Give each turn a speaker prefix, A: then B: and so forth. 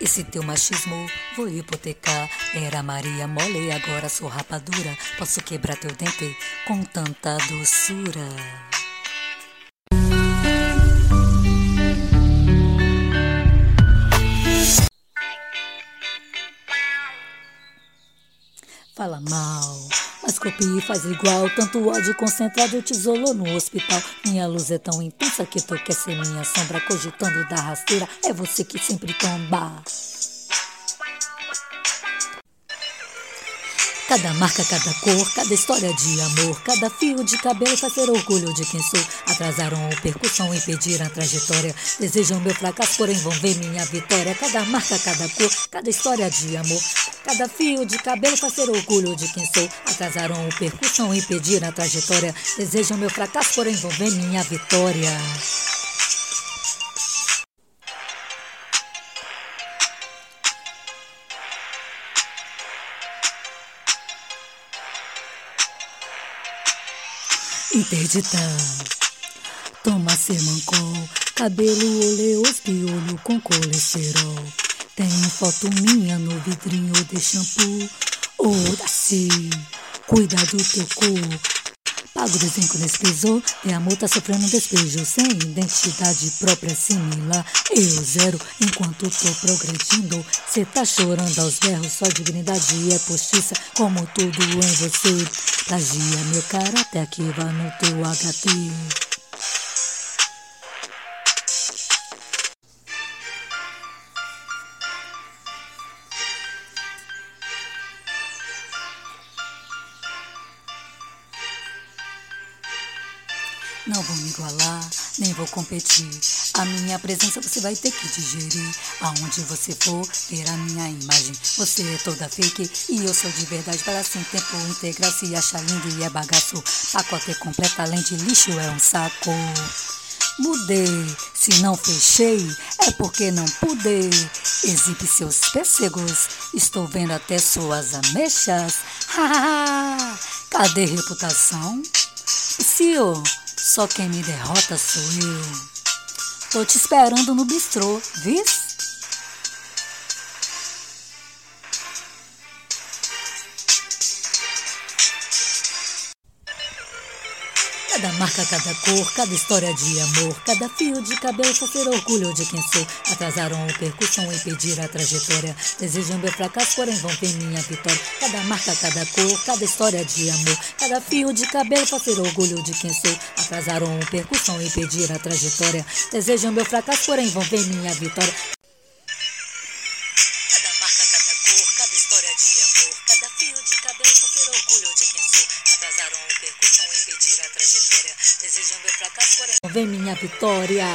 A: Esse teu machismo vou hipotecar. Era Maria mole, agora sou rapadura. Posso quebrar teu dente com tanta doçura. Fala mal, mas copia e faz igual. Tanto ódio concentrado te isolou no hospital. Minha luz é tão intensa que tu quer ser minha sombra. Cogitando da rasteira, é você que sempre tomba. Cada marca, cada cor, cada história de amor, cada fio de cabelo faz ser orgulho de quem sou. Atrasaram a percussão, impediram a trajetória. Desejam meu fracasso, porém vão ver minha vitória. Cada marca, cada cor, cada história de amor, cada fio de cabelo faz ser orgulho de quem sou. Atrasaram a percussão, impediram a trajetória. Desejam meu fracasso, porém vão ver minha vitória. Interditar. Toma Semancol, cabelo oleoso, piolho com colesterol. Tem foto minha no vidrinho de shampoo. Ô, Daci, cuida do teu corpo. Pago de cinco nesse piso e a multa sofrendo um despejo sem identidade própria similar. Eu zero enquanto tô progredindo. Cê tá chorando aos berros, só dignidade é postiça, como tudo em você. Plagia meu caráter que vai no teu HT. Não vou me igualar, nem vou competir. A minha presença você vai ter que digerir. Aonde você for, ver a minha imagem. Você é toda fake e eu sou de verdade. Para sem tempo integral, se acha lindo e é bagaço. Pacote completo, além de lixo, é um saco. Mudei, se não fechei, é porque não pude. Exibe seus pêssegos, estou vendo até suas ameixas. Cadê reputação? Senhor, só quem me derrota sou eu. Tô te esperando no bistrô, vis? Cada marca, cada cor, cada história de amor, cada fio de cabelo pra ser orgulho de quem sou. Atrasaram a percussão, impedir a trajetória. Desejam meu fracasso, porém vão ver minha vitória. Cada marca, cada cor, cada história de amor, cada fio de cabelo pra ser orgulho de quem sou. Atrasaram a percussão, impedir a trajetória. Desejam meu fracasso, porém vão ver minha vitória. Cada marca, cada cor, cada história de amor, cada fio de cabelo pra ser orgulho de quem sou. Atrasaram a percussão, impedir a vitória. Desejando pra cá, porém. Vem minha vitória.